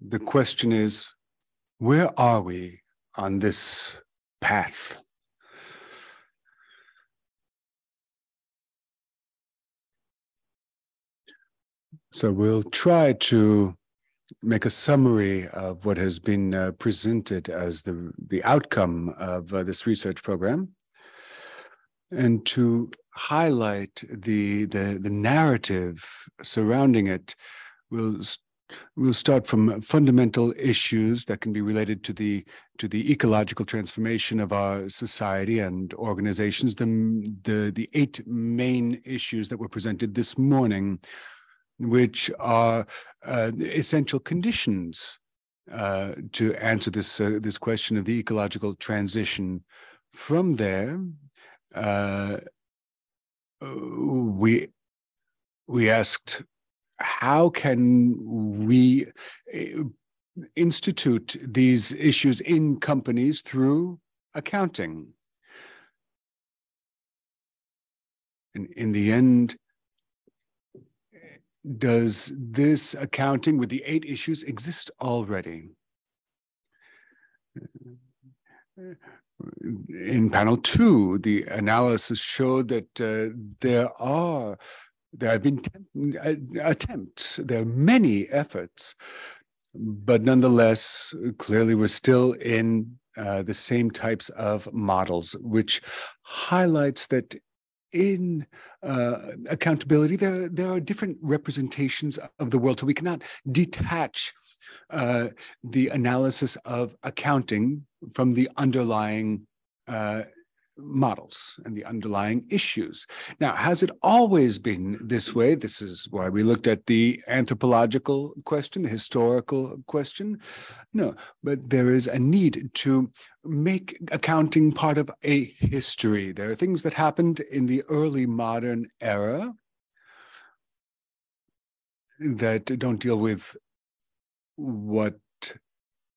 the question is where are we on this path? So we'll try to make a summary of what has been uh, presented as the, the outcome of uh, this research program and to highlight the, the, the narrative surrounding it. We'll We'll start from fundamental issues that can be related to the to the ecological transformation of our society and organizations. The the the eight main issues that were presented this morning which are uh, essential conditions uh, to answer this uh, this question of the ecological transition. From there, uh, we we asked how can we uh, institute these issues in companies through accounting. And in the end, does this accounting with the eight issues exist already? In panel two, the analysis showed that uh, there are there have been attempts, there are many efforts, but nonetheless, clearly we're still in uh, the same types of models, which highlights that in uh, accountability, there, there are different representations of the world. So we cannot detach uh, the analysis of accounting from the underlying uh, models and the underlying issues. Now, has it always been this way? This is why we looked at the anthropological question, the historical question. No, but there is a need to make accounting part of a history. There are things that happened in the early modern era that don't deal with what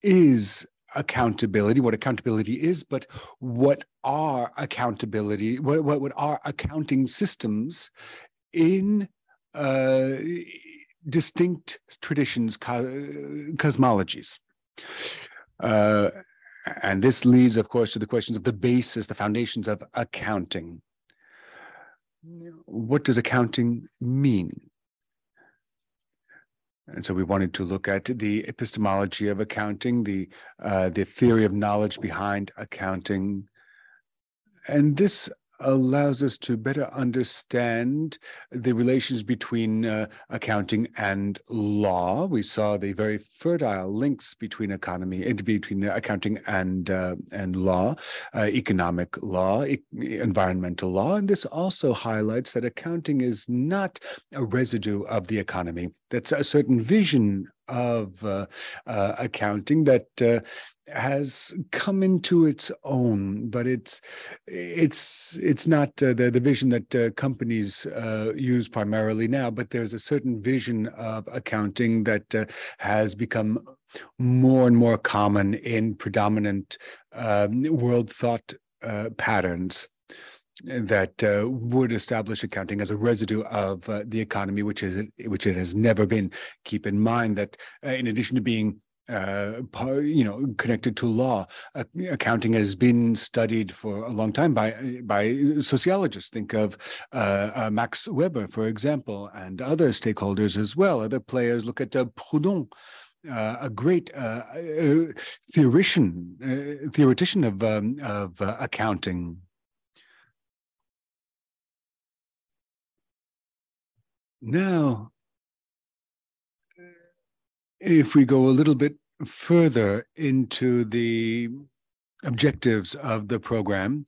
is accountability, what accountability is, but what are accountability, what, what, what are accounting systems in uh, distinct traditions, cosmologies. Uh, and this leads, of course, to the questions of the basis, the foundations of accounting. What does accounting mean? And so we wanted to look at the epistemology of accounting, the uh, the theory of knowledge behind accounting, and this allows us to better understand the relations between uh, accounting and law. We saw the very fertile links between economy, and between accounting and uh, and law, uh, economic law, e- environmental law, and this also highlights that accounting is not a residue of the economy. That's a certain vision of uh, uh, accounting that uh, has come into its own, but it's it's it's not uh, the the vision that uh, companies uh, use primarily now. But there's a certain vision of accounting that has become more and more common in predominant um, world thought patterns that uh, would establish accounting as a residue of uh, the economy, which is which it has never been. Keep in mind that uh, in addition to being uh, you know, connected to law. Uh, accounting has been studied for a long time by by sociologists. Think of uh, uh Max Weber, for example, and other stakeholders as well. Other players look at uh, Proudhon. Uh, a great theoretician, theoretician of um, of accounting, Now, if we go a little bit further into the objectives of the program,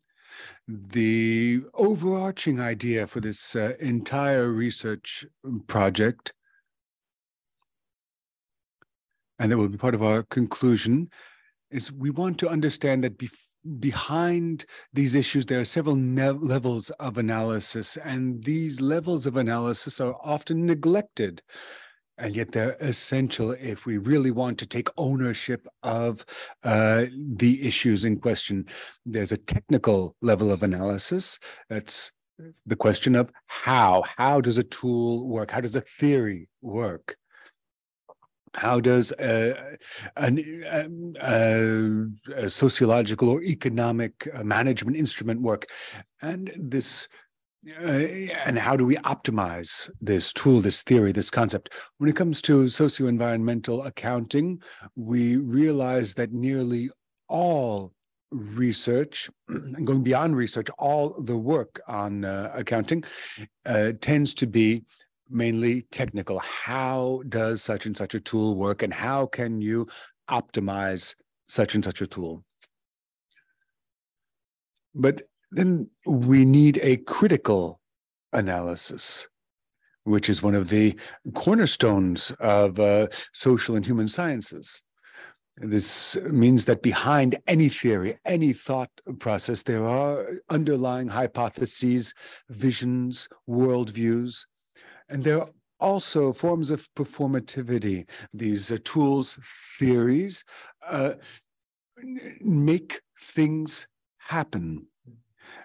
the overarching idea for this uh, entire research project, and that will be part of our conclusion, is we want to understand that before behind these issues, there are several levels of analysis, and these levels of analysis are often neglected. And yet, they're essential if we really want to take ownership of uh, the issues in question. There's a technical level of analysis. That's the question of how. How does a tool work? How does a theory work? How does a, a, a, sociological or economic uh, management instrument work? And this uh, and how do we optimize this tool, this theory, this concept? When it comes to socio-environmental accounting, we realize that nearly all research, going beyond research, all the work on uh, accounting uh, tends to be mainly technical. How does such and such a tool work, and how can you optimize such and such a tool? But then we need a critical analysis, which is one of the cornerstones of uh, social and human sciences. This means that behind any theory, any thought process, there are underlying hypotheses, visions, worldviews and there are also forms of performativity. These uh, tools, theories, uh, make things happen.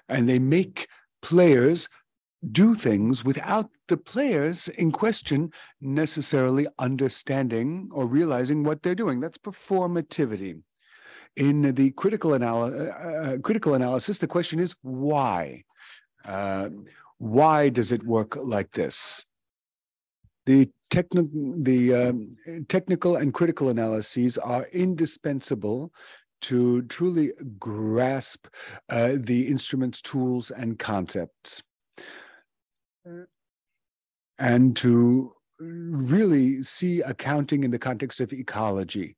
And they make players do things without the players in question necessarily understanding or realizing what they're doing. That's performativity. In the critical, anal- uh, uh critical analysis, the question is why? Uh, why does it work like this? The, techni- the um, technical and critical analyses are indispensable to truly grasp uh, the instruments, tools, and concepts, and to really see accounting in the context of ecology.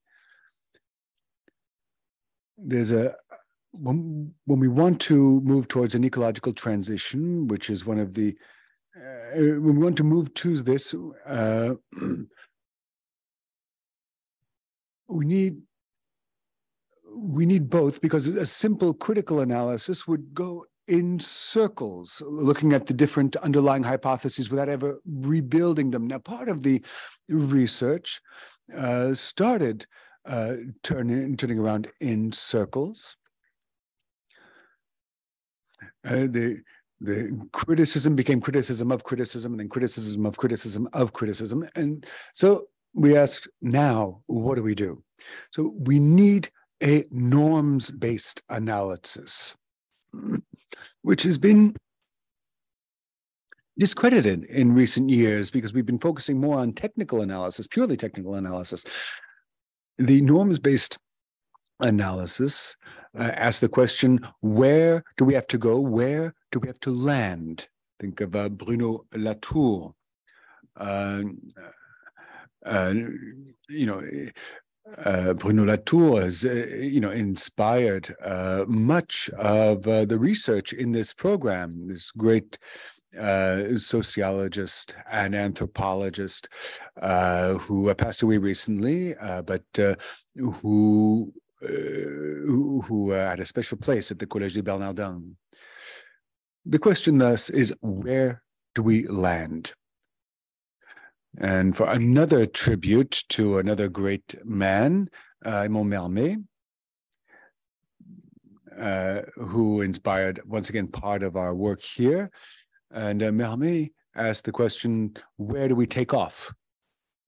There's a when, when we want to move towards an ecological transition, which is one of the uh, we want to move to this, uh, we need we need both because a simple critical analysis would go in circles, looking at the different underlying hypotheses without ever rebuilding them. Now, part of the research uh, started uh, turning turning around in circles. Uh, the the criticism became criticism of criticism and then criticism of criticism of criticism. And so we ask now, what do we do? So we need a norms based analysis, which has been discredited in recent years because we've been focusing more on technical analysis, purely technical analysis. The norms based analysis uh, ask the question where do we have to go? Where do we have to land? Think of uh, Bruno Latour. Uh, uh you know, uh, Bruno Latour has, uh, you know, inspired much of the research in this program. This great uh, sociologist and anthropologist uh, who passed away recently, uh, but who who, who had a special place at the Collège des Bernardins. The question thus is where do we land? And for another tribute to another great man, uh, Aymon Mermet, uh, who inspired once again part of our work here. And uh, Mermet asked the question, where do we take off?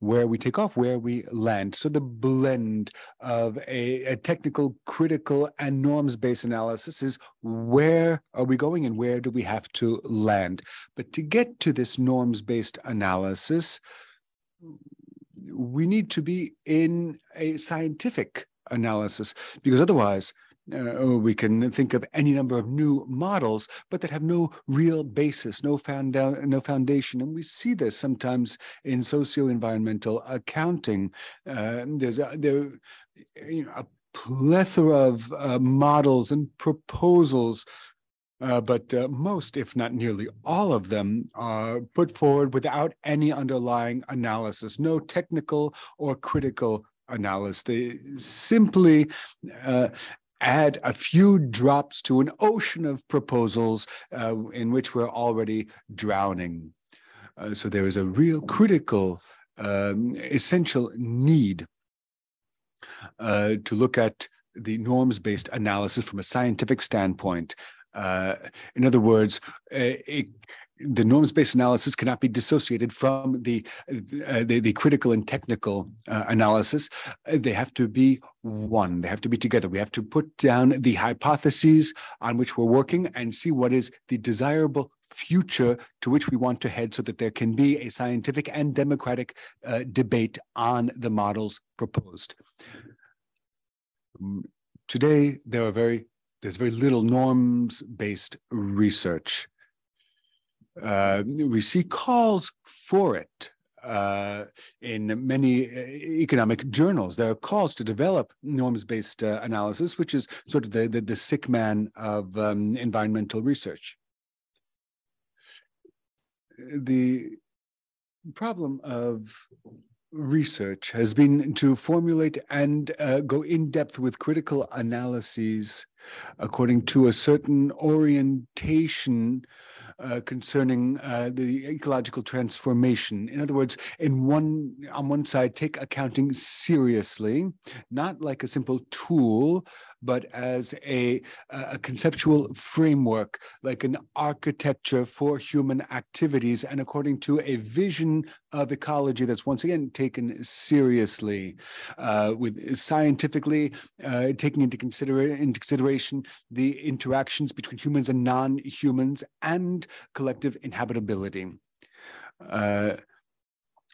Where we take off, where we land. So the blend of a, a technical, critical, and norms-based analysis is where are we going and where do we have to land? But to get to this norms-based analysis, we need to be in a scientific analysis because otherwise uh, we can think of any number of new models, but that have no real basis, no, found no foundation. And we see this sometimes in socio-environmental accounting. Uh, there's a, there, you know, a plethora of uh, models and proposals uh, but uh, most, if not nearly all of them, are put forward without any underlying analysis, no technical or critical analysis. They simply uh, add a few drops to an ocean of proposals uh, in which we're already drowning. Uh, so there is a real critical, um, essential need uh, to look at the norms based analysis from a scientific standpoint. Uh, in other words, a, the norms-based analysis cannot be dissociated from the uh, the, the, critical and technical uh, analysis. They have to be one. They have to be together. We have to put down the hypotheses on which we're working and see what is the desirable future to which we want to head so that there can be a scientific and democratic uh, debate on the models proposed. Today, there are very there's very little norms-based research uh, we see calls for it uh, in many uh, economic journals. There are calls to develop norms-based uh, analysis, which is sort of the, the, the sick man of um, environmental research. The problem of research has been to formulate and uh, go in depth with critical analyses according to a certain orientation uh, concerning uh, the ecological transformation. In other words, in one on one side, take accounting seriously, not like a simple tool, but as a, a conceptual framework, like an architecture for human activities, and according to a vision of ecology that's once again taken seriously, uh, with scientifically uh, taking into, consider- into consideration the interactions between humans and non-humans and collective inhabitability. Uh,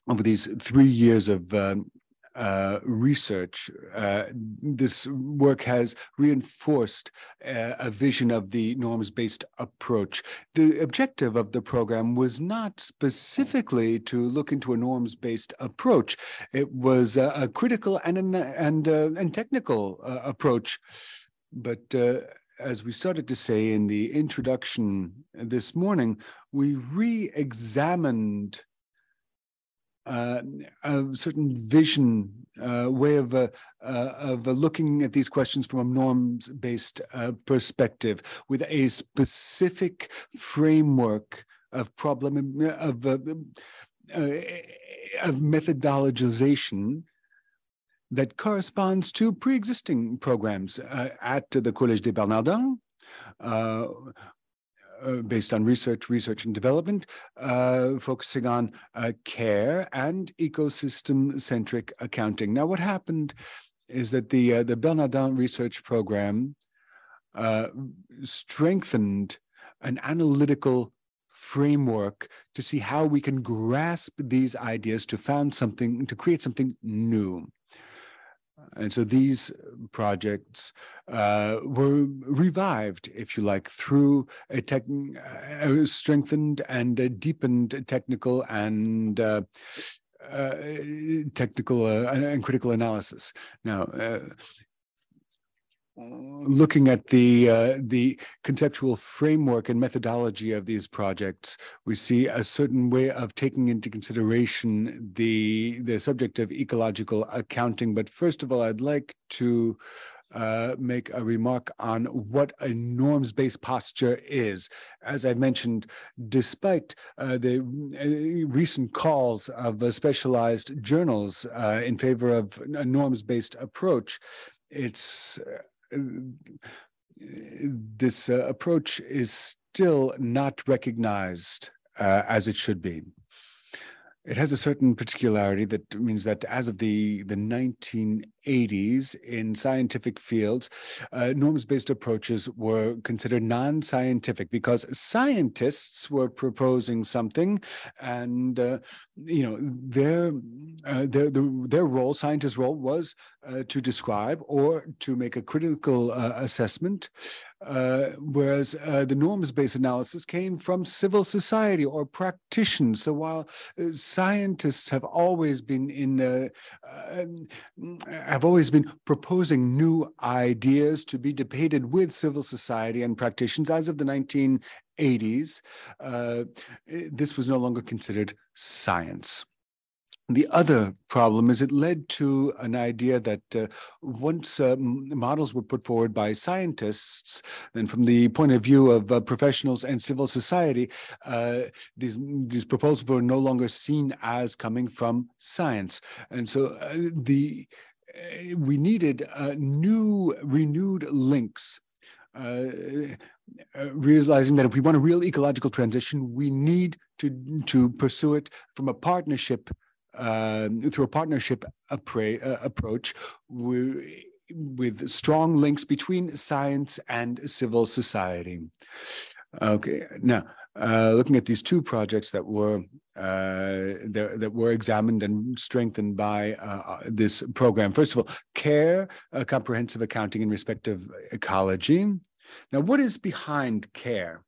over these three years of um, uh, research. Uh, this work has reinforced uh, a vision of the norms based approach. The objective of the program was not specifically to look into a norms based approach, it was a, a critical and, an, and, uh, and technical uh, approach. But uh, as we started to say in the introduction this morning, we re examined uh, a certain vision, uh, way of uh, uh of looking at these questions from a norms-based uh, perspective, with a specific framework of problem of uh, of methodologization that corresponds to pre-existing programs at the Collège des Bernardins, uh, based on research, research and development, uh, focusing on uh, care and ecosystem-centric accounting. Now, what happened is that the uh, the Bernardin Research Program uh, strengthened an analytical framework to see how we can grasp these ideas to found something to create something new. And so these projects uh, were revived, if you like, through a, tech, a strengthened and deepened technical and uh, uh, technical uh, and critical analysis. Now, uh, looking at the uh, the conceptual framework and methodology of these projects, we see a certain way of taking into consideration the the subject of ecological accounting. But first of all, I'd like to uh, make a remark on what a norms-based posture is. As I mentioned, despite uh, the uh, recent calls of uh, specialized journals uh, in favor of a norms-based approach, it's this uh, approach is still not recognized uh, as it should be. It has a certain particularity that means that as of the, the 1980s in scientific fields, uh, norms-based approaches were considered non-scientific because scientists were proposing something and, uh, you know, their, uh, their, their role, scientists' role was uh, to describe or to make a critical uh, assessment uh, whereas the norms-based analysis came from civil society or practitioners. So while scientists have always been in, have always been proposing new ideas to be debated with civil society and practitioners, as of the 1980s, this was no longer considered science. The other problem is it led to an idea that uh, once uh, models were put forward by scientists, then from the point of view of uh, professionals and civil society, uh, these these proposals were no longer seen as coming from science, and so uh, the uh, we needed new renewed links uh, realizing that if we want a real ecological transition, we need to to pursue it from a partnership uh, through a partnership appra- uh, approach with strong links between science and civil society. Okay, now uh, looking at these two projects that were uh, that, that, were examined and strengthened by uh, uh this program. First of all, CARE, comprehensive accounting in respect of ecology. Now, what is behind CARE?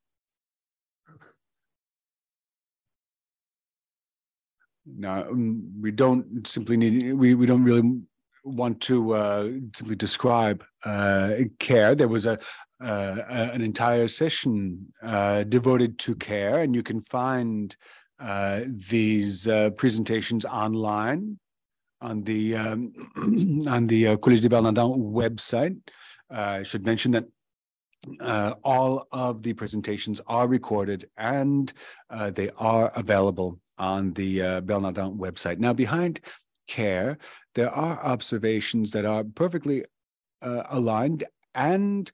Now, um, we don't simply need, we, we don't really want to uh, simply describe uh, care. There was a, uh, an entire session uh, devoted to care, and you can find uh, these uh, presentations online on the um, on the Collège des Bernardins website. I should mention that uh, all of the presentations are recorded and uh, they are available on the uh, Bernardin website. Now, behind care, there are observations that are perfectly uh, aligned and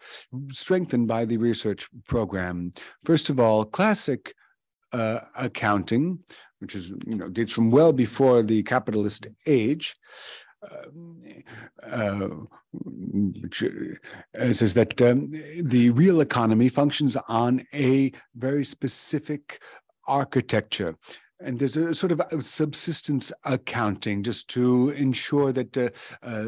strengthened by the research program. First of all, classic uh, accounting, which is you know dates from well before the capitalist age, uh, which uh, says that um, the real economy functions on a very specific architecture and there's a sort of a subsistence accounting just to ensure that uh, uh,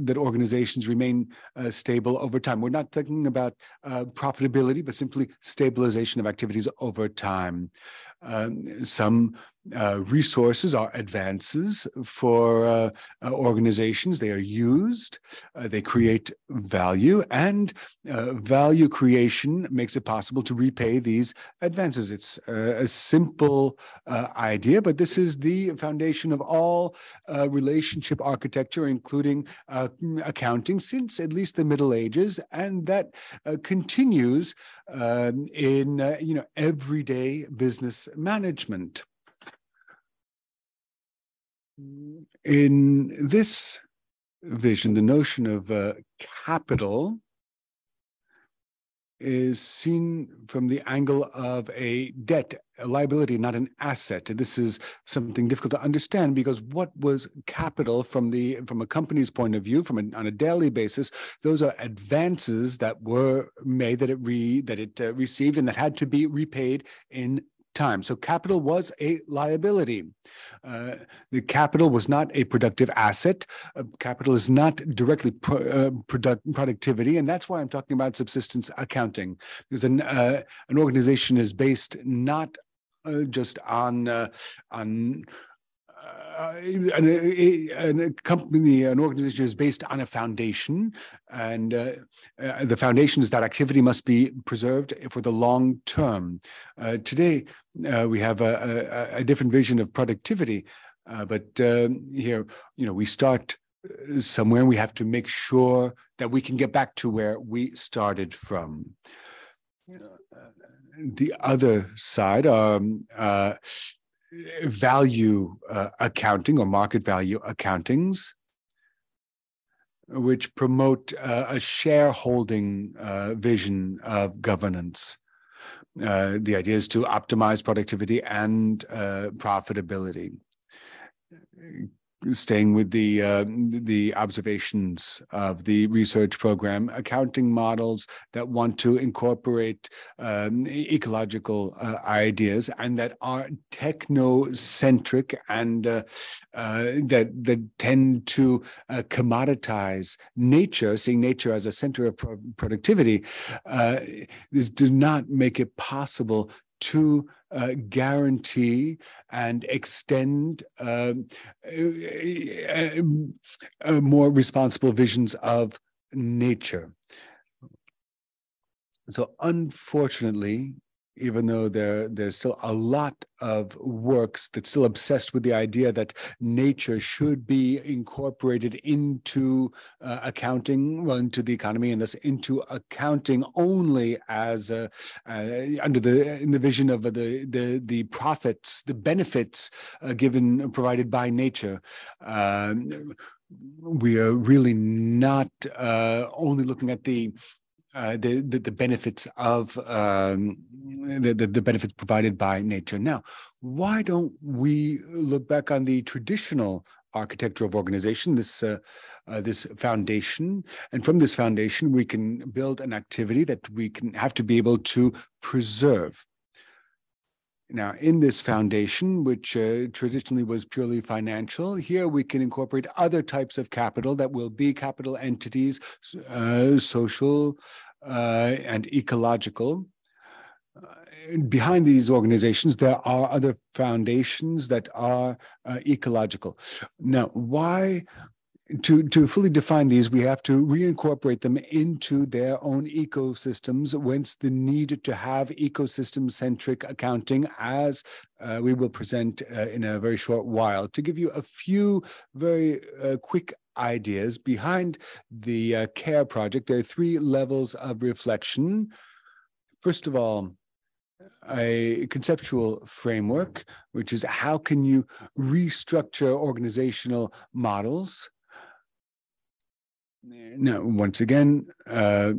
that organizations remain uh, stable over time. We're not thinking about uh, profitability, but simply stabilization of activities over time. Um, some uh, resources are advances for uh, uh, organizations. They are used, uh, they create value, and uh, value creation makes it possible to repay these advances. It's a simple idea, but this is the foundation of all relationship architecture, including accounting, since at least the Middle Ages, and that continues um, in you know everyday business management. In this vision, the notion of uh, capital is seen from the angle of a debt, a liability, not an asset. This is something difficult to understand because what was capital from the from a company's point of view, from on a daily basis, those are advances that were made that it re that it uh, received and that had to be repaid in time. So capital was a liability. Uh, the capital was not a productive asset. Uh, capital is not directly pro, uh, product, productivity, and that's why I'm talking about subsistence accounting. Because an uh, an organization is based not uh, just on uh, on uh, an, a company, an organization is based on a foundation, and uh, uh, the foundation is that activity must be preserved for the long term. Uh, today, uh, we have a, a, a, different vision of productivity, uh, but here, you know, we start somewhere, and we have to make sure that we can get back to where we started from. The other side, um, value uh, accounting or market value accountings, which promote uh, a shareholding uh, vision of governance. Uh, the idea is to optimize productivity and uh, profitability staying with the uh, the observations of the research program, accounting models that want to incorporate um, ecological uh, ideas and that are technocentric and uh, uh that that tend to uh, commoditize nature, seeing nature as a center of pro- productivity. Uh, this do not make it possible to uh, guarantee and extend um, uh, uh, more responsible visions of nature. So, unfortunately, even though there there's still a lot of works that's still obsessed with the idea that nature should be incorporated into uh, accounting, well, into the economy, and thus into accounting only as uh, under the in the vision of the the the profits, the benefits uh, given provided by nature. Um, we are really not uh, only looking at the uh, the, the, the benefits of um, the, the, the benefits provided by nature. Now, why don't we look back on the traditional architecture of organization, this uh, uh, this foundation, and from this foundation we can build an activity that we can have to be able to preserve. Now, in this foundation, which uh, traditionally was purely financial, here we can incorporate other types of capital that will be capital entities, uh, social uh, and ecological. Uh, behind these organizations, there are other foundations that are uh, ecological. Now, why to, to fully define these, we have to reincorporate them into their own ecosystems, whence the need to have ecosystem centric accounting, as uh, we will present uh, in a very short while. To give you a few very uh, quick ideas behind the uh, CARE project, there are three levels of reflection. First of all, a conceptual framework, which is how can you restructure organizational models now, once again, uh,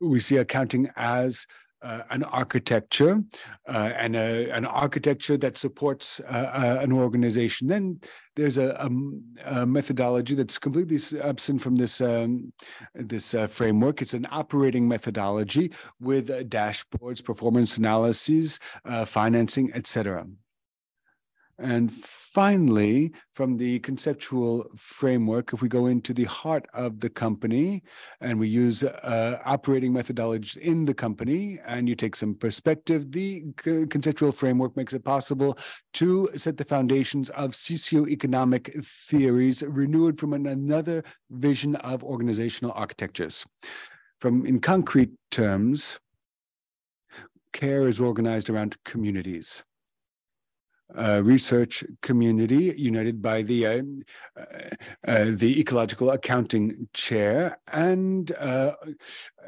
we see accounting as uh, an architecture uh, and a, an architecture that supports uh, uh an organization. Then there's a, a, a, methodology that's completely absent from this um, this uh, framework. It's an operating methodology with dashboards, performance analyses, uh, financing, etc. And finally, from the conceptual framework, if we go into the heart of the company and we use uh, operating methodologies in the company and you take some perspective, the conceptual framework makes it possible to set the foundations of socioeconomic theories renewed from an, another vision of organizational architectures. From in concrete terms, care is organized around communities uh, research community united by the uh, uh, the ecological accounting chair and uh,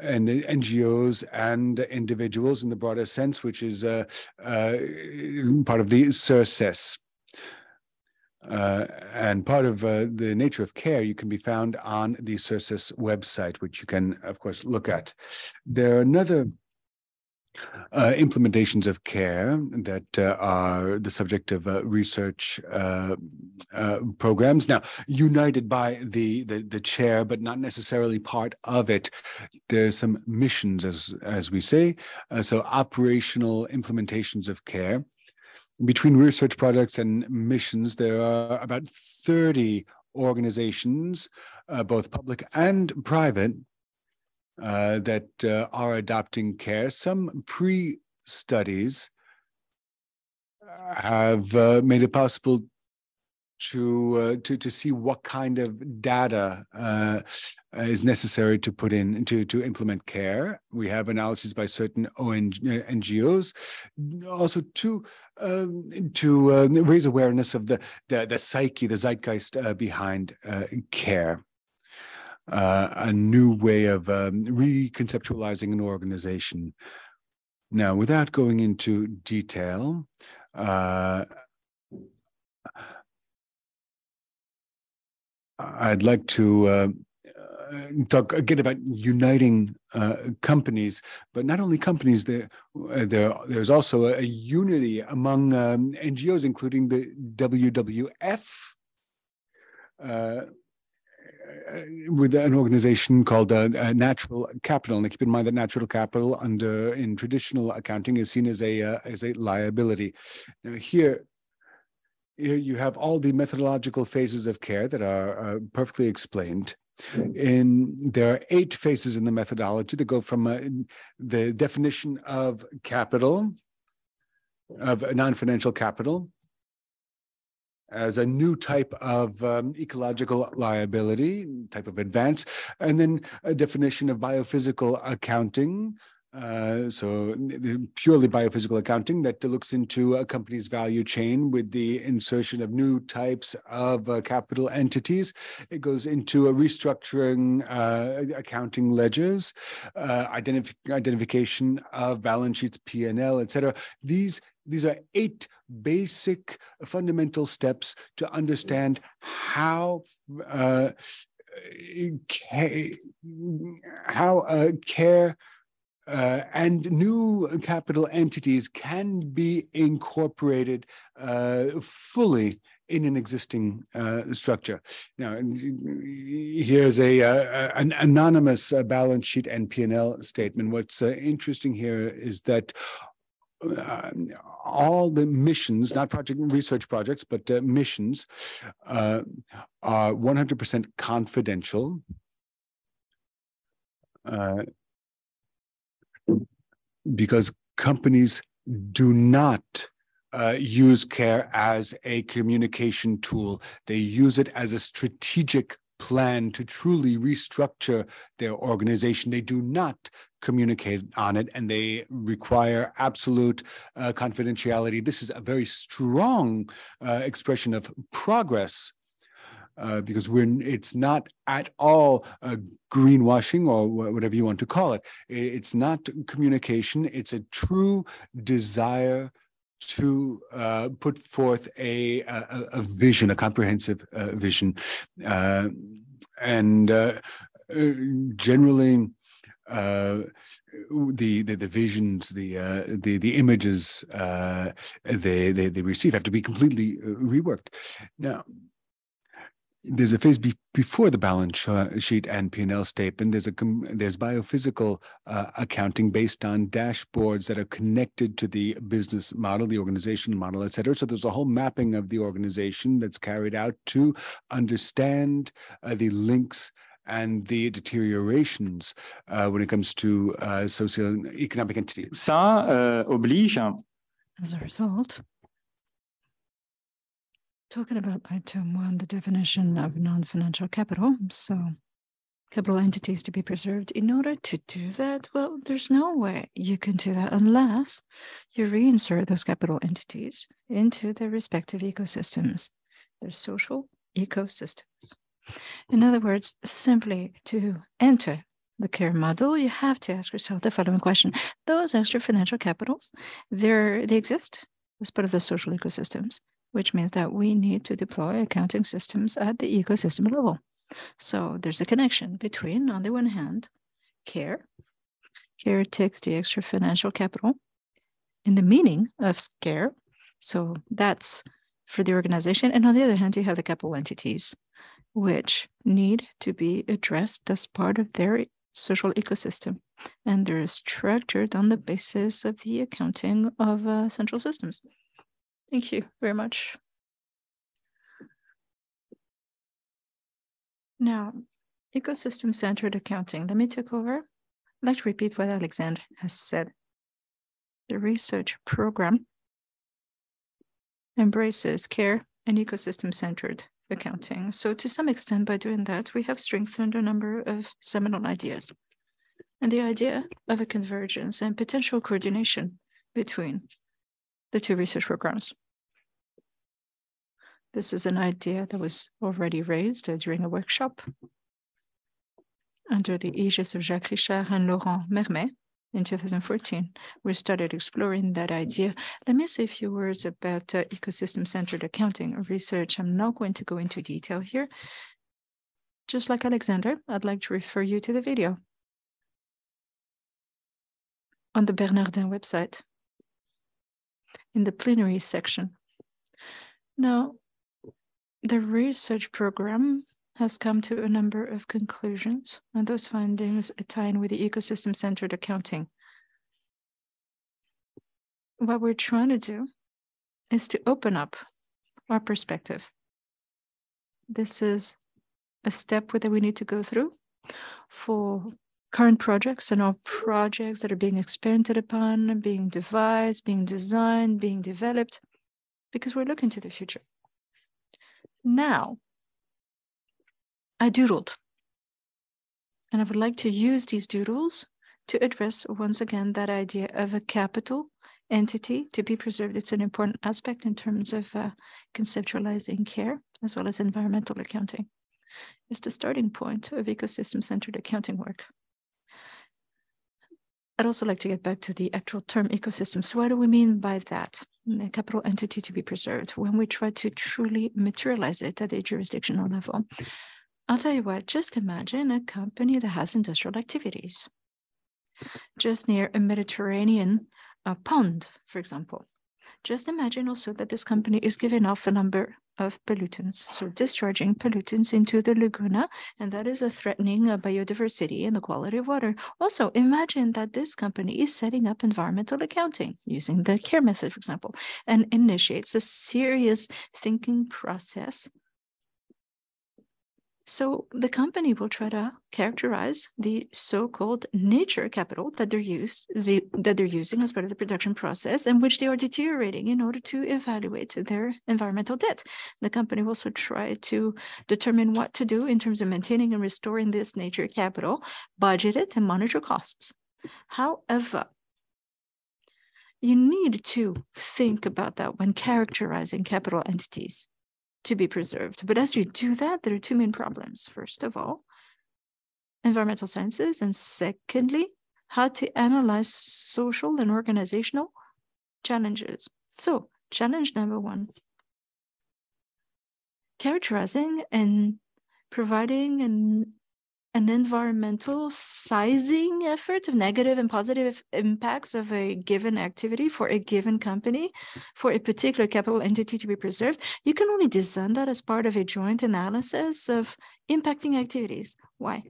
and NGOs and individuals in the broader sense, which is uh, uh, part of the CERCES. Uh, and part of uh, the nature of care you can be found on the CERCES website, which you can, of course, look at. There are another uh, implementations of care that uh, are the subject of uh, research uh, uh, programs. Now, united by the, the, the chair, but not necessarily part of it. There's some missions, as as we say, uh, so operational implementations of care. Between research projects and missions, there are about 30 organizations, both public and private, uh, that uh, are adopting care. Some pre studies have uh, made it possible to uh, to to see what kind of data uh, is necessary to put in to to implement care. We have analyses by certain ONG, NGOs, also to um, to uh, raise awareness of the the, the psyche, the zeitgeist behind care uh, a new way of um, reconceptualizing an organization. Now, without going into detail, uh, I'd like to uh, talk again about uniting uh, companies, but not only companies. There, there, there's also a, unity among um, NGOs, including the WWF. Uh, uh, with an organization called uh, uh, Natural Capital. And keep in mind that natural capital, under in traditional accounting, is seen as a uh, as a liability. Now here. Here you have all the methodological phases of care that are perfectly explained. In there are eight phases in the methodology that go from uh, the definition of capital, of non-financial capital, as a new type of um, ecological liability, type of advance, and then a definition of biophysical accounting. Uh, so purely biophysical accounting that looks into a company's value chain with the insertion of new types of uh, capital entities. It goes into a restructuring uh, accounting ledgers, uh, identif identification of balance sheets, P&L, et cetera. These these are eight basic fundamental steps to understand how uh, how uh, care uh, and new capital entities can be incorporated uh, fully in an existing uh, structure. Now, here's a, uh, an anonymous uh, balance sheet and P&L statement. What's interesting here is that uh, all the missions, not project research projects, but uh, missions, are 100% confidential. because companies do not uh, use care as a communication tool. They use it as a strategic plan to truly restructure their organization. They do not communicate on it and they require absolute uh, confidentiality. This is a very strong uh, expression of progress. Uh, because we're it's not at all greenwashing or whatever you want to call it. It's not communication. It's a true desire to uh, put forth a, a, a, vision, a comprehensive uh, vision, uh, and uh, uh, generally. Uh, the, the, the visions, the the the images they, they they receive have to be completely reworked. Now, there's a phase be, before the balance sheet and P&L statement. There's a there's biophysical uh, accounting based on dashboards that are connected to the business model, the organization model, et cetera. So there's a whole mapping of the organization that's carried out to understand uh, the links and the deteriorations uh, when it comes to uh, socio-economic entities. Ça euh, oblige. As a result, talking about item one, the definition of non-financial capital. So capital entities to be preserved. In order to do that, well, there's no way you can do that unless you reinsert those capital entities into their respective ecosystems, their social ecosystems. In other words, simply to enter the care model, you have to ask yourself the following question. Those extra financial capitals, they're, they exist as part of the social ecosystems which means that we need to deploy accounting systems at the ecosystem level. So there's a connection between, on the one hand, care. Care takes the extra financial capital in the meaning of care. So that's for the organization. And on the other hand, you have the capital entities, which need to be addressed as part of their social ecosystem. And they're structured on the basis of the accounting of uh, central systems. Thank you very much. Now, ecosystem-centered accounting. Let me take over. To repeat what Alexandre has said. The research program embraces care and ecosystem-centered accounting. So to some extent, by doing that, we have strengthened a number of seminal ideas. And the idea of a convergence and potential coordination between the two research programs. This is an idea that was already raised uh, during a workshop under the aegis of Jacques Richard and Laurent Mermet in 2014. We started exploring that idea. Let me say a few words about uh, ecosystem-centered accounting research. I'm not going to go into detail here. Just like Alexander, I'd like to refer you to the video on the Bernardin website in the plenary section. Now, the research program has come to a number of conclusions, and those findings tie in with the ecosystem-centered accounting. What we're trying to do is to open up our perspective. This is a step that we need to go through for current projects and all projects that are being experimented upon, being devised, being designed, being developed, because we're looking to the future. Now, I doodled. And I would like to use these doodles to address once again that idea of a capital entity to be preserved. It's an important aspect in terms of uh, conceptualizing care as well as environmental accounting. It's the starting point of ecosystem centered accounting work. I'd also like to get back to the actual term ecosystem. So what do we mean by that? A capital entity to be preserved when we try to truly materialize it at the jurisdictional level. I'll tell you what, just imagine a company that has industrial activities just near a Mediterranean uh, pond, for example. Just imagine also that this company is giving off a number of pollutants, so discharging pollutants into the laguna, and that is a threatening uh, biodiversity and the quality of water. Also, imagine that this company is setting up environmental accounting using the CARE method, for example, and initiates a serious thinking process so the company will try to characterize the so-called nature capital that they're used that they're using as part of the production process and which they are deteriorating in order to evaluate their environmental debt. The company will also try to determine what to do in terms of maintaining and restoring this nature capital, budget it, and monitor costs. However, you need to think about that when characterizing capital entities to be preserved. But as you do that, there are two main problems. First of all, environmental sciences, and secondly, how to analyze social and organizational challenges. So, challenge number one characterizing and providing an an environmental sizing effort of negative and positive impacts of a given activity for a given company for a particular capital entity to be preserved, you can only design that as part of a joint analysis of impacting activities. Why?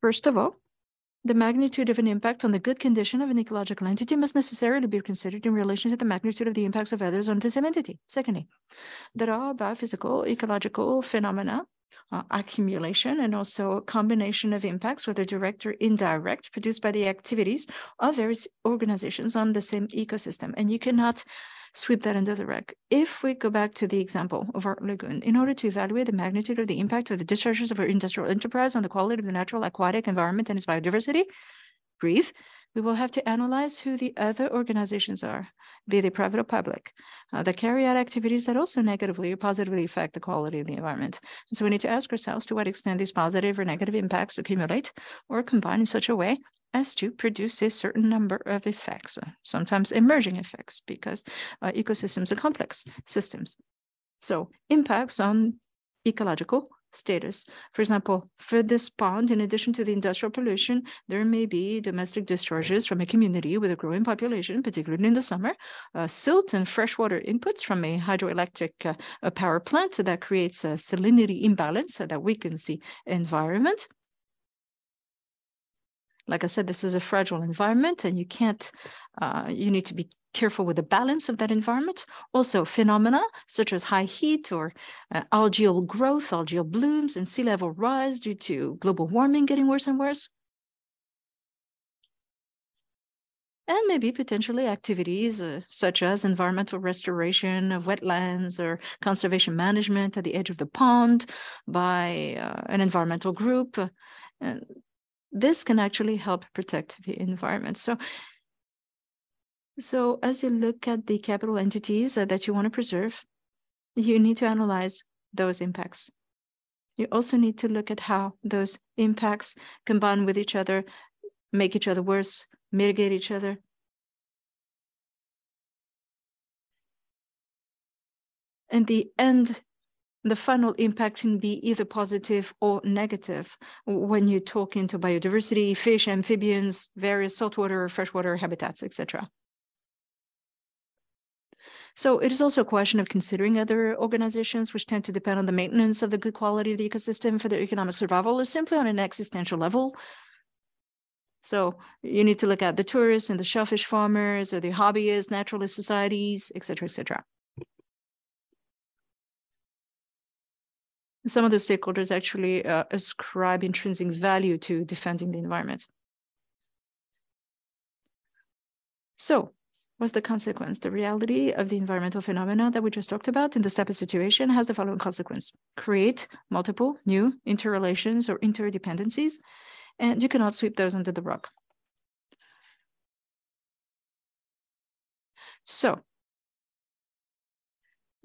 First of all, the magnitude of an impact on the good condition of an ecological entity must necessarily be considered in relation to the magnitude of the impacts of others on the same entity. Secondly, there are biophysical, ecological phenomena, uh, accumulation, and also a combination of impacts, whether direct or indirect, produced by the activities of various organizations on the same ecosystem. And you cannot sweep that under the rug. If we go back to the example of our lagoon, in order to evaluate the magnitude of the impact of the discharges of our industrial enterprise on the quality of the natural aquatic environment and its biodiversity, breathe, we will have to analyze who the other organizations are, be they private or public, uh, that carry out activities that also negatively or positively affect the quality of the environment. And so we need to ask ourselves to what extent these positive or negative impacts accumulate or combine in such a way as to produce a certain number of effects, uh, sometimes emerging effects, because uh, ecosystems are complex systems. So impacts on ecological status. For example, for this pond, in addition to the industrial pollution, there may be domestic discharges from a community with a growing population, particularly in the summer, uh, silt and freshwater inputs from a hydroelectric uh, power plant that creates a salinity imbalance that weakens the environment like I said, this is a fragile environment and you can't, uh, you need to be careful with the balance of that environment. Also phenomena such as high heat or uh, algal growth, algal blooms and sea level rise due to global warming getting worse and worse. and maybe potentially activities uh, such as environmental restoration of wetlands or conservation management at the edge of the pond by uh, an environmental group. And this can actually help protect the environment. So, so as you look at the capital entities uh, that you want to preserve, you need to analyze those impacts. You also need to look at how those impacts combine with each other, make each other worse, mitigate each other. And the end the final impact can be either positive or negative when you talk into biodiversity, fish, amphibians, various saltwater, freshwater habitats, etc. So it is also a question of considering other organizations which tend to depend on the maintenance of the good quality of the ecosystem for their economic survival or simply on an existential level. So you need to look at the tourists and the shellfish farmers or the hobbyists, naturalist societies, et cetera, some of the stakeholders actually uh, ascribe intrinsic value to defending the environment. So what's the consequence? The reality of the environmental phenomena that we just talked about in this type of situation has the following consequence. Create multiple new interrelations or interdependencies, and you cannot sweep those under the rug. So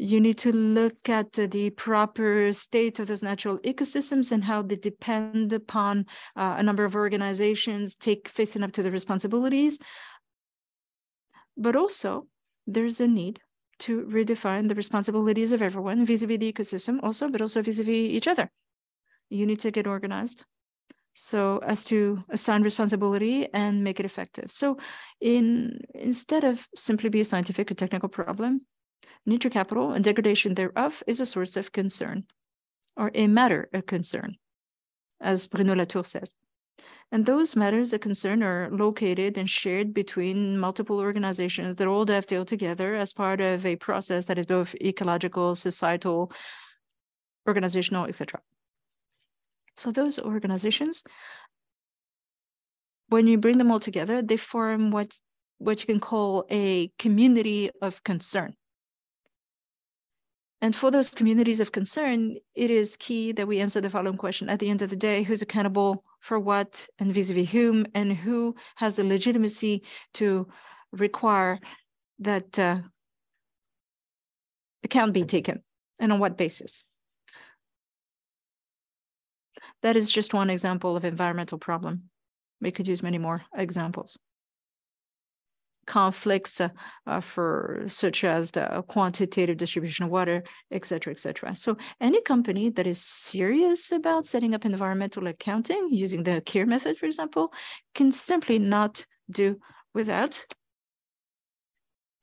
you need to look at the proper state of those natural ecosystems and how they depend upon uh, a number of organizations take facing up to the responsibilities. But also, there's a need to redefine the responsibilities of everyone vis-a-vis the ecosystem also, but also vis-a-vis each other. You need to get organized so as to assign responsibility and make it effective. So in instead of simply be a scientific or technical problem, nature capital and degradation thereof is a source of concern or a matter of concern, as Bruno Latour says. And those matters of concern are located and shared between multiple organizations that all dovetail together as part of a process that is both ecological, societal, organizational, etc. So those organizations, when you bring them all together, they form what what you can call a community of concern. And for those communities of concern, it is key that we answer the following question at the end of the day who's accountable for what and vis a vis whom, and who has the legitimacy to require that uh, account be taken, and on what basis? That is just one example of environmental problem. We could use many more examples. Conflicts uh, uh, for such as the quantitative distribution of water, et cetera, et cetera. So any company that is serious about setting up environmental accounting using the CARE method, for example, can simply not do without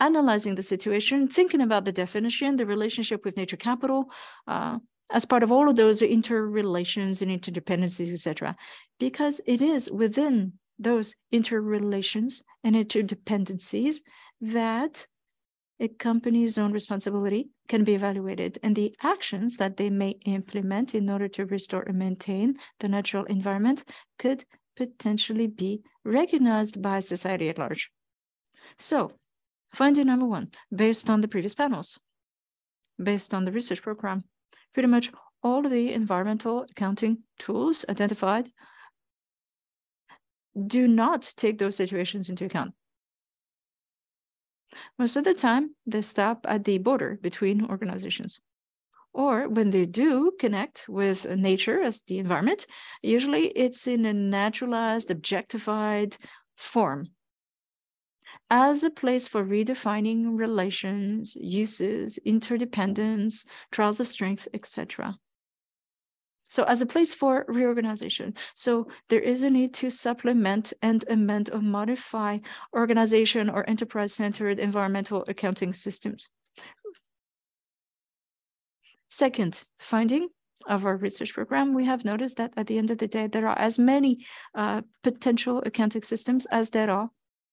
analyzing the situation, thinking about the definition, the relationship with nature capital, uh, as part of all of those interrelations and interdependencies, etc., because it is within those interrelations and interdependencies that a company's own responsibility can be evaluated and the actions that they may implement in order to restore and maintain the natural environment could potentially be recognized by society at large. So, finding number one, based on the previous panels, based on the research program, pretty much all the environmental accounting tools identified do not take those situations into account. Most of the time, they stop at the border between organizations. Or when they do connect with nature as the environment, usually it's in a naturalized, objectified form as a place for redefining relations, uses, interdependence, trials of strength, etc. So as a place for reorganization. So there is a need to supplement and amend or modify organization or enterprise-centered environmental accounting systems. Second finding of our research program, we have noticed that at the end of the day, there are as many uh, potential accounting systems as there are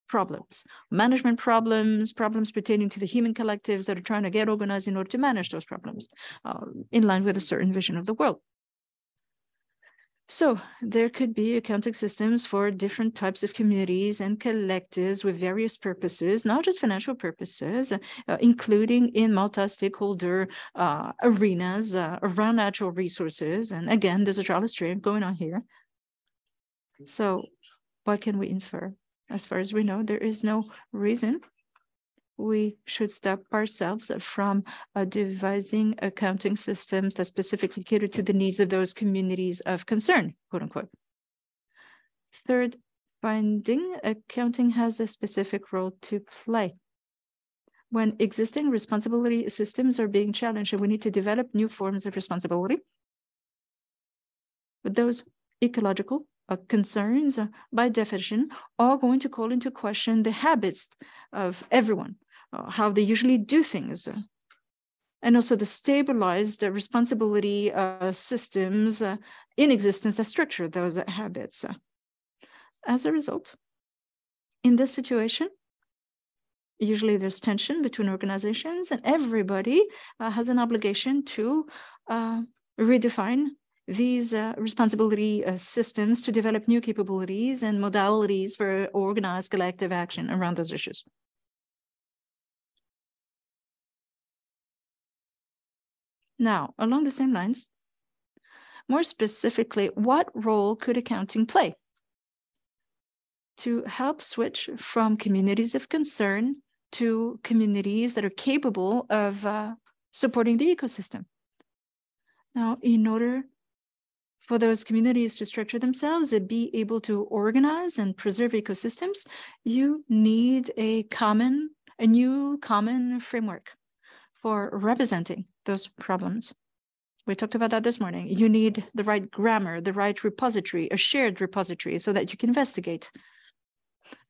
problems, management problems, problems pertaining to the human collectives that are trying to get organized in order to manage those problems uh, in line with a certain vision of the world. So there could be accounting systems for different types of communities and collectives with various purposes, not just financial purposes, uh, including in multi-stakeholder uh, arenas uh, around natural resources. And again, there's a trial strength going on here. So what can we infer? as far as we know, there is no reason we should stop ourselves from uh, devising accounting systems that specifically cater to the needs of those communities of concern, quote unquote. Third finding, accounting has a specific role to play. When existing responsibility systems are being challenged and we need to develop new forms of responsibility, but those ecological, uh, concerns, uh, by definition, are going to call into question the habits of everyone, uh, how they usually do things, uh, and also the stabilized responsibility uh, systems uh, in existence that structure those habits. As a result, in this situation, usually there's tension between organizations and everybody has an obligation to redefine these uh, responsibility uh, systems to develop new capabilities and modalities for organized collective action around those issues. Now, along the same lines, more specifically, what role could accounting play to help switch from communities of concern to communities that are capable of uh, supporting the ecosystem? Now, in order for those communities to structure themselves and be able to organize and preserve ecosystems, you need a common, a new common framework for representing those problems. We talked about that this morning. You need the right grammar, the right repository, a shared repository so that you can investigate.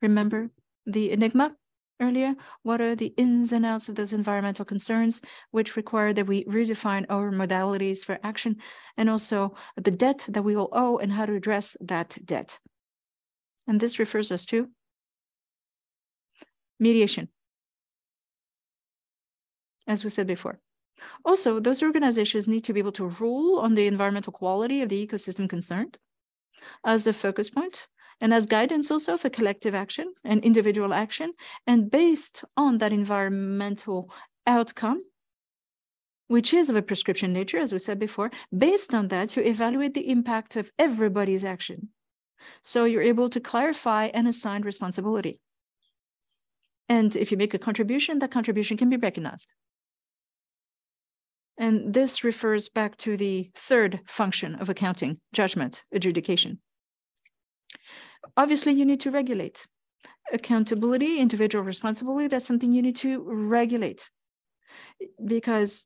Remember the enigma earlier? What are the ins and outs of those environmental concerns, which require that we redefine our modalities for action, and also the debt that we will owe and how to address that debt. And this refers us to mediation, as we said before. Also, those organizations need to be able to rule on the environmental quality of the ecosystem concerned as a focus point and as guidance also for collective action and individual action. And based on that environmental outcome, which is of a prescription nature, as we said before, based on that, to evaluate the impact of everybody's action. So you're able to clarify and assign responsibility. And if you make a contribution, that contribution can be recognized. And this refers back to the third function of accounting, judgment, adjudication. Obviously, you need to regulate. Accountability, individual responsibility, that's something you need to regulate because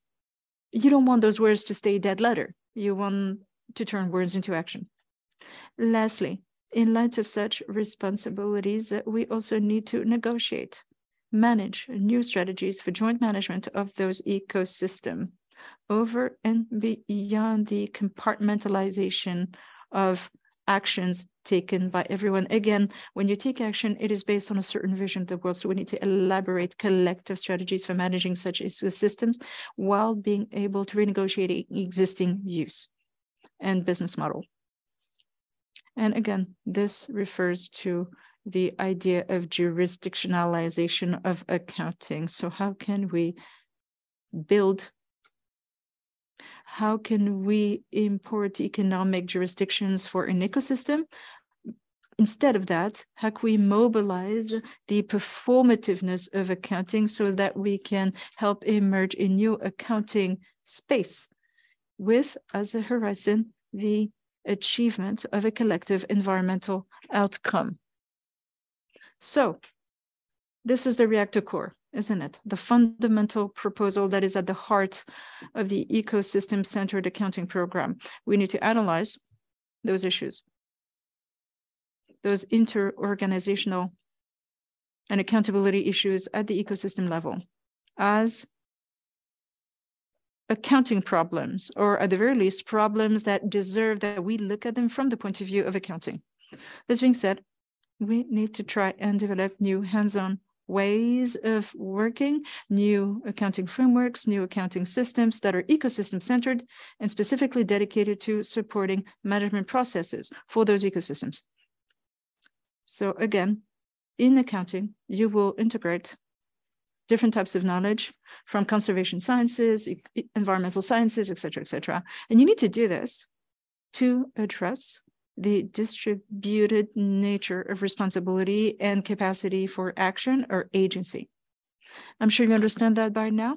you don't want those words to stay dead letter. You want to turn words into action. Lastly, in light of such responsibilities, uh, we also need to negotiate, manage new strategies for joint management of those ecosystem over and beyond the compartmentalization of actions taken by everyone. Again, when you take action, it is based on a certain vision of the world. So we need to elaborate collective strategies for managing such systems while being able to renegotiate existing use and business model. And again, this refers to the idea of jurisdictionalization of accounting. So how can we build how can we import economic jurisdictions for an ecosystem? Instead of that, how can we mobilize the performativeness of accounting so that we can help emerge a new accounting space with as a horizon the achievement of a collective environmental outcome. So this is the reactor core isn't it? The fundamental proposal that is at the heart of the ecosystem centered accounting program. We need to analyze those issues, those inter-organizational and accountability issues at the ecosystem level as accounting problems, or at the very least, problems that deserve that we look at them from the point of view of accounting. This being said, we need to try and develop new hands-on ways of working, new accounting frameworks, new accounting systems that are ecosystem centered and specifically dedicated to supporting management processes for those ecosystems. So again, in accounting, you will integrate different types of knowledge from conservation sciences, environmental sciences, et cetera, et cetera. And you need to do this to address the distributed nature of responsibility and capacity for action or agency. I'm sure you understand that by now.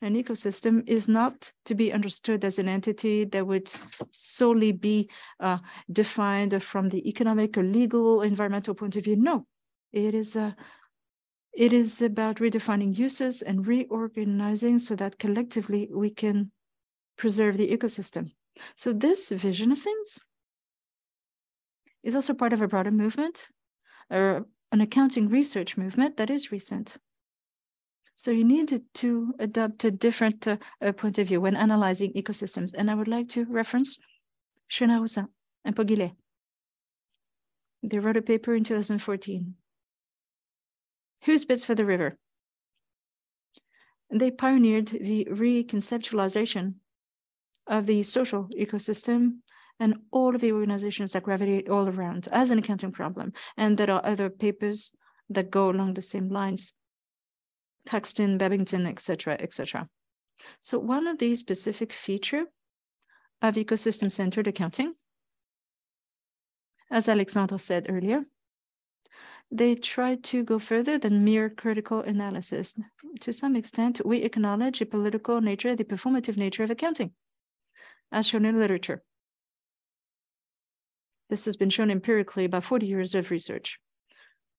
An ecosystem is not to be understood as an entity that would solely be uh, defined from the economic or legal environmental point of view. No, it is a uh, it is about redefining uses and reorganizing so that collectively we can preserve the ecosystem. So this vision of things is also part of a broader movement, or an accounting research movement that is recent. So you need to adopt a different uh, uh, point of view when analyzing ecosystems. And I would like to reference Chenard Roussin and Poguillet. They wrote a paper in 2014. Who speaks for the river? They pioneered the reconceptualization of the social ecosystem and all of the organizations that gravitate all around as an accounting problem. And there are other papers that go along the same lines. Caxton, Babington, etc., etc. So one of the specific feature of ecosystem-centered accounting, as Alexandre said earlier, they try to go further than mere critical analysis. To some extent, we acknowledge the political nature, the performative nature of accounting, as shown in literature. This has been shown empirically by 40 years of research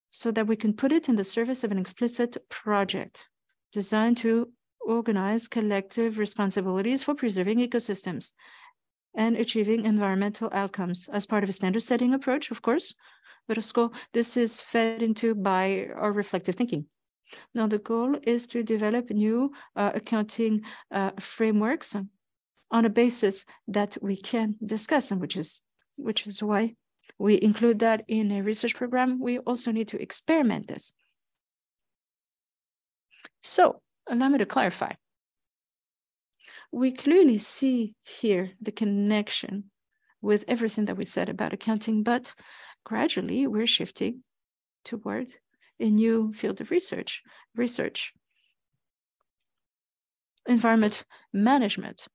so that we can put it in the service of an explicit project designed to organize collective responsibilities for preserving ecosystems and achieving environmental outcomes as part of a standard setting approach, of course. But also, this is fed into by our reflective thinking. Now, the goal is to develop new uh, accounting uh, frameworks on a basis that we can discuss, and which is which is why we include that in a research program. We also need to experiment this. So allow me to clarify. We clearly see here the connection with everything that we said about accounting, but gradually we're shifting toward a new field of research, research, environment management.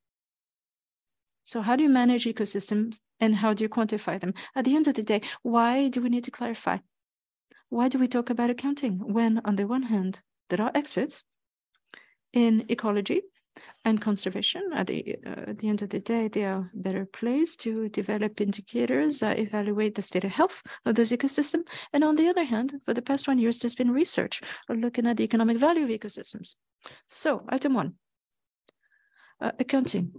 So how do you manage ecosystems and how do you quantify them? At the end of the day, why do we need to clarify? Why do we talk about accounting when on the one hand, there are experts in ecology and conservation. At the, uh, at the end of the day, they are better placed to develop indicators, uh, evaluate the state of health of those ecosystem. And on the other hand, for the past one years, there's been research looking at the economic value of ecosystems. So item one, uh, accounting.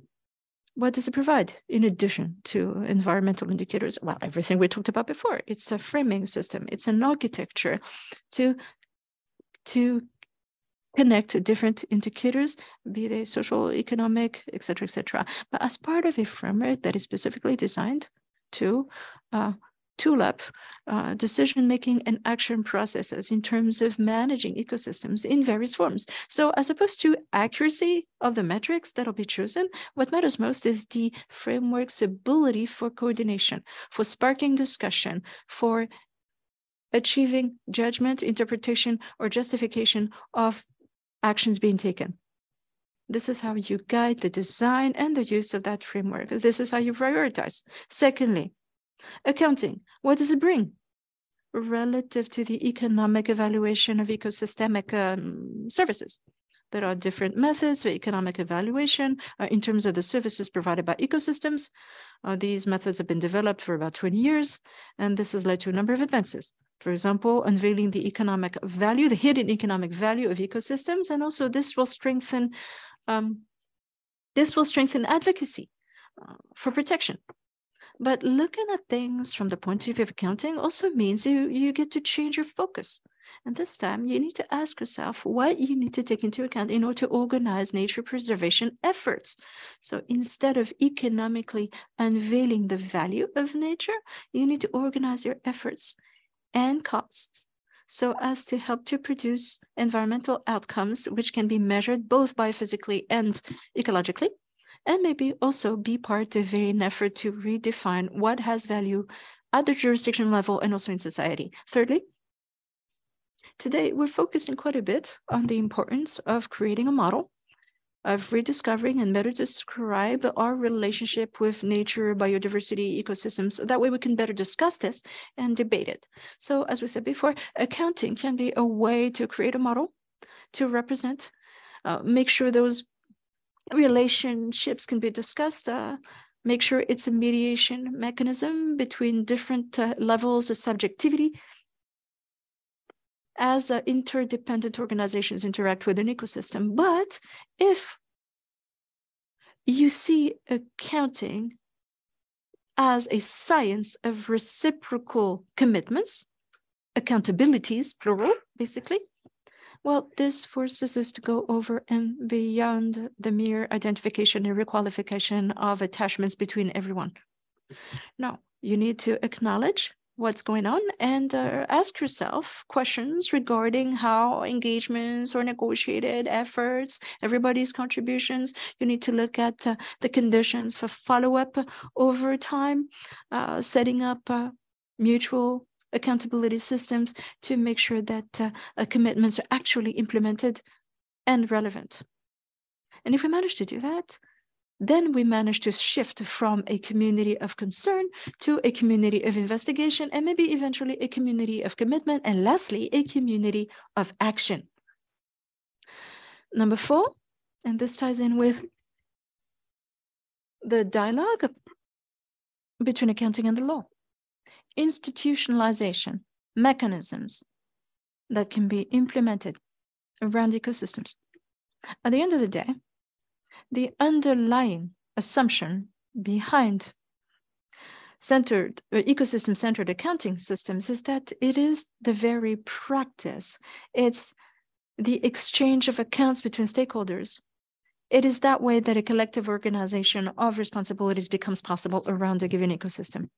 What does it provide in addition to environmental indicators? Well, everything we talked about before. It's a framing system. It's an architecture to to connect different indicators, be they social, economic, etc., etc. But as part of a framework that is specifically designed to uh, tool up uh, decision-making and action processes in terms of managing ecosystems in various forms. So as opposed to accuracy of the metrics that'll be chosen, what matters most is the framework's ability for coordination, for sparking discussion, for achieving judgment, interpretation, or justification of actions being taken. This is how you guide the design and the use of that framework. This is how you prioritize. Secondly, accounting. What does it bring? Relative to the economic evaluation of ecosystemic um, services. There are different methods for economic evaluation uh, in terms of the services provided by ecosystems. Uh, these methods have been developed for about 20 years, and this has led to a number of advances. For example, unveiling the economic value, the hidden economic value of ecosystems, and also this will strengthen um, this will strengthen advocacy uh, for protection. But looking at things from the point of view of accounting also means you, you get to change your focus. And this time you need to ask yourself what you need to take into account in order to organize nature preservation efforts. So instead of economically unveiling the value of nature, you need to organize your efforts and costs so as to help to produce environmental outcomes which can be measured both biophysically and ecologically, and maybe also be part of an effort to redefine what has value at the jurisdiction level and also in society. Thirdly, today we're focusing quite a bit on the importance of creating a model of rediscovering and better describe our relationship with nature, biodiversity, ecosystems. That way we can better discuss this and debate it. So as we said before, accounting can be a way to create a model to represent, uh, make sure those relationships can be discussed, uh, make sure it's a mediation mechanism between different uh, levels of subjectivity as uh, interdependent organizations interact with an ecosystem. But if you see accounting as a science of reciprocal commitments, accountabilities, plural, basically, well, this forces us to go over and beyond the mere identification and requalification of attachments between everyone. Now, you need to acknowledge what's going on and uh, ask yourself questions regarding how engagements or negotiated efforts, everybody's contributions. You need to look at uh, the conditions for follow up over time, uh, setting up uh, mutual accountability systems to make sure that uh, uh, commitments are actually implemented and relevant. And if we manage to do that, then we manage to shift from a community of concern to a community of investigation and maybe eventually a community of commitment and lastly, a community of action. Number four, and this ties in with the dialogue between accounting and the law, institutionalization mechanisms that can be implemented around ecosystems. At the end of the day, the underlying assumption behind centered uh, ecosystem centered accounting systems is that it is the very practice. It's the exchange of accounts between stakeholders. It is that way that a collective organization of responsibilities becomes possible around a given ecosystem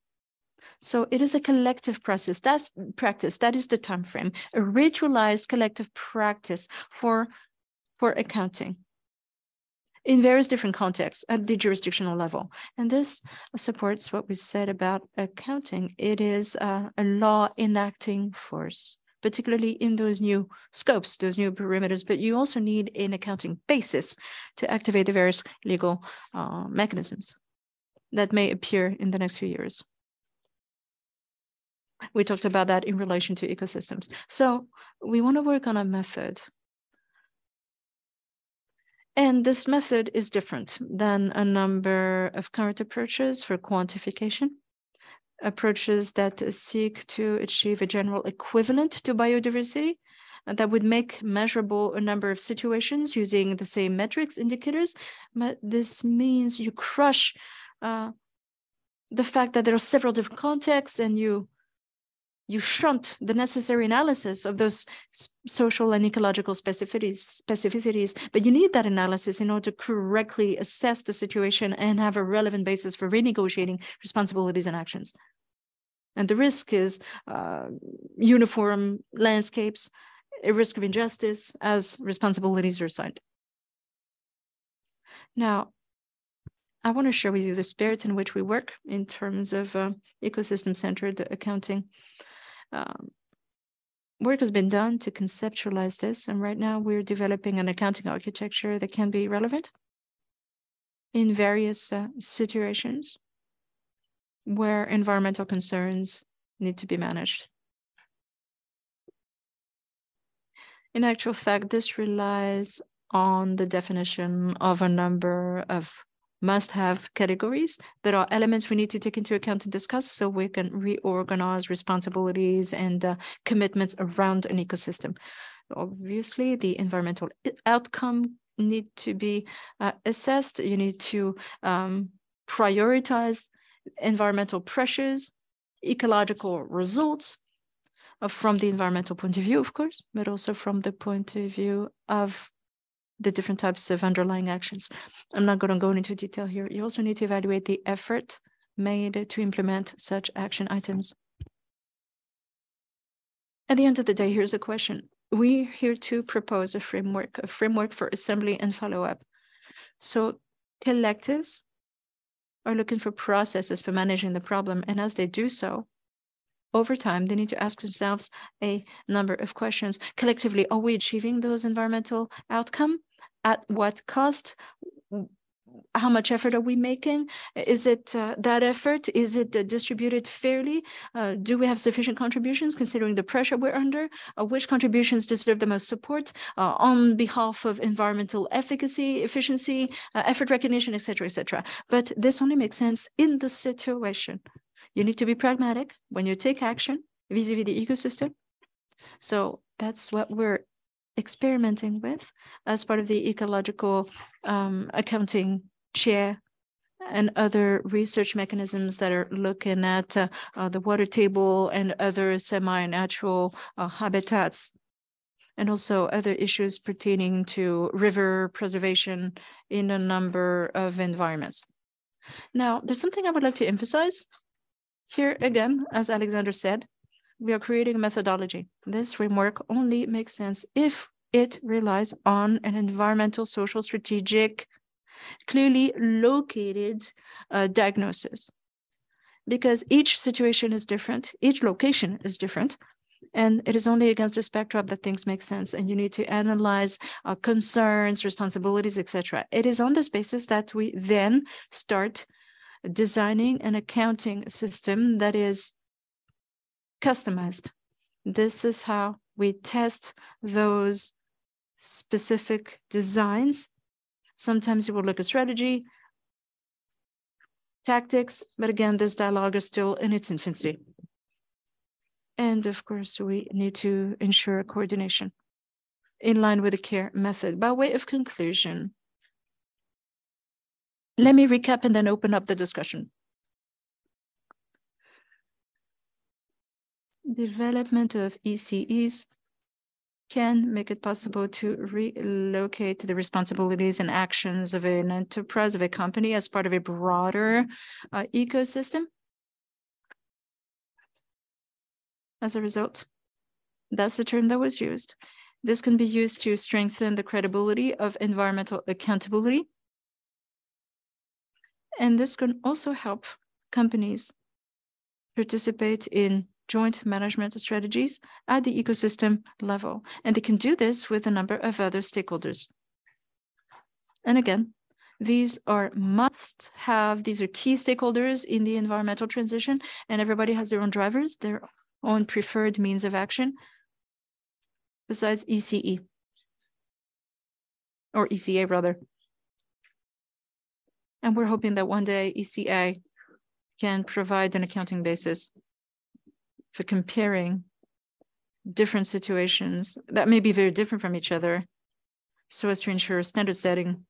so it is a collective process that's practice that is the time frame a ritualized collective practice for for accounting in various different contexts at the jurisdictional level. And this supports what we said about accounting. It is uh, a law enacting force, particularly in those new scopes, those new perimeters, but you also need an accounting basis to activate the various legal uh, mechanisms that may appear in the next few years. We talked about that in relation to ecosystems. So we want to work on a method and this method is different than a number of current approaches for quantification, approaches that seek to achieve a general equivalent to biodiversity and that would make measurable a number of situations using the same metrics indicators. But this means you crush uh, the fact that there are several different contexts and you you shunt the necessary analysis of those social and ecological specificities, specificities, but you need that analysis in order to correctly assess the situation and have a relevant basis for renegotiating responsibilities and actions. And the risk is uh, uniform landscapes, a risk of injustice as responsibilities are assigned. Now, I want to share with you the spirit in which we work in terms of uh, ecosystem-centered accounting. Um, work has been done to conceptualize this, and right now we're developing an accounting architecture that can be relevant in various uh, situations where environmental concerns need to be managed. In actual fact, this relies on the definition of a number of must have categories that are elements we need to take into account and discuss so we can reorganize responsibilities and uh, commitments around an ecosystem. Obviously, the environmental outcome need to be uh, assessed. You need to um, prioritize environmental pressures, ecological results uh, from the environmental point of view, of course, but also from the point of view of the different types of underlying actions. I'm not going to go into detail here. You also need to evaluate the effort made to implement such action items. At the end of the day, here's a question. We're here to propose a framework, a framework for assembly and follow-up. So collectives are looking for processes for managing the problem. And as they do so, over time, they need to ask themselves a number of questions. Collectively, are we achieving those environmental outcome? At what cost how much effort are we making? Is it uh, that effort? Is it uh, distributed fairly? Uh, do we have sufficient contributions considering the pressure we're under? Uh, which contributions deserve the most support uh, on behalf of environmental efficacy, efficiency, uh, effort recognition, etc., etc. But this only makes sense in the situation. You need to be pragmatic when you take action vis-a-vis -vis the ecosystem. So that's what we're experimenting with as part of the ecological um, accounting chair and other research mechanisms that are looking at uh, uh, the water table and other semi-natural uh, habitats and also other issues pertaining to river preservation in a number of environments. Now, there's something I would like to emphasize. Here again, as Alexander said, we are creating a methodology. This framework only makes sense if it relies on an environmental, social, strategic, clearly located uh, diagnosis. Because each situation is different, each location is different, and it is only against the backdrop that things make sense and you need to analyze uh, concerns responsibilities etc it is on this basis that we then start designing an accounting system that is customized this is how we test those specific designs. Sometimes you will look at strategy, tactics, but again, this dialogue is still in its infancy. And of course, we need to ensure coordination. in line with the care method. By way of conclusion, let me recap and then open up the discussion. Development of ECEs can make it possible to relocate the responsibilities and actions of an enterprise, of a company as part of a broader uh, ecosystem. As a result, that's the term that was used. This can be used to strengthen the credibility of environmental accountability. And this can also help companies participate in joint management strategies at the ecosystem level. And they can do this with a number of other stakeholders. And again, these are must have, these are key stakeholders in the environmental transition, and everybody has their own drivers, their own preferred means of action, besides ECE, or ECA rather. And we're hoping that one day ECA can provide an accounting basis for comparing different situations that may be very different from each other so as to ensure standard setting.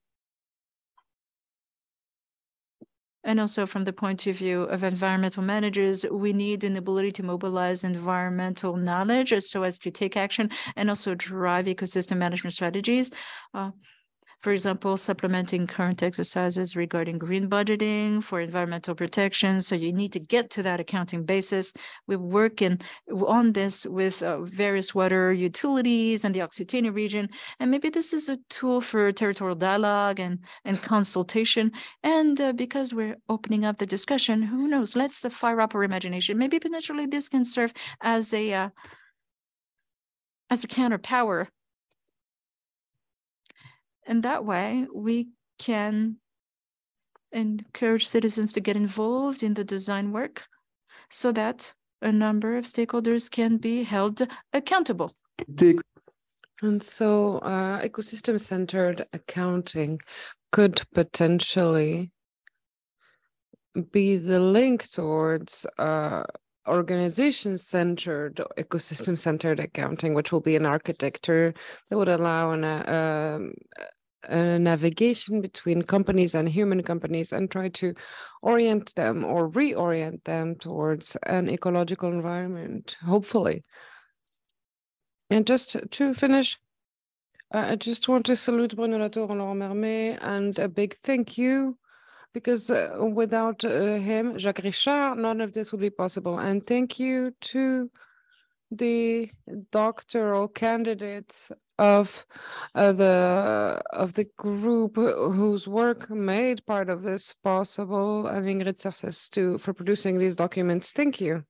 And also from the point of view of environmental managers, we need an ability to mobilize environmental knowledge so as to take action and also drive ecosystem management strategies. Uh, for example, supplementing current exercises regarding green budgeting for environmental protection. So you need to get to that accounting basis. We're working on this with uh, various water utilities and the Occitania region. And maybe this is a tool for territorial dialogue and, and consultation. And uh, because we're opening up the discussion, who knows, let's uh, fire up our imagination. Maybe potentially this can serve as a uh, as a counter power and that way we can encourage citizens to get involved in the design work so that a number of stakeholders can be held accountable. And so uh, ecosystem centered accounting could potentially be the link towards uh, organization centered, ecosystem centered accounting, which will be an architecture that would allow an, uh, navigation between companies and human companies and try to orient them or reorient them towards an ecological environment, hopefully. And just to finish, I just want to salute Bruno Latour and Laurent Mermet and a big thank you because uh, without uh, him, Jacques Richard, none of this would be possible. And thank you to the doctoral candidates of uh, the of the group whose work made part of this possible and Ingrid Cerces too for producing these documents. Thank you.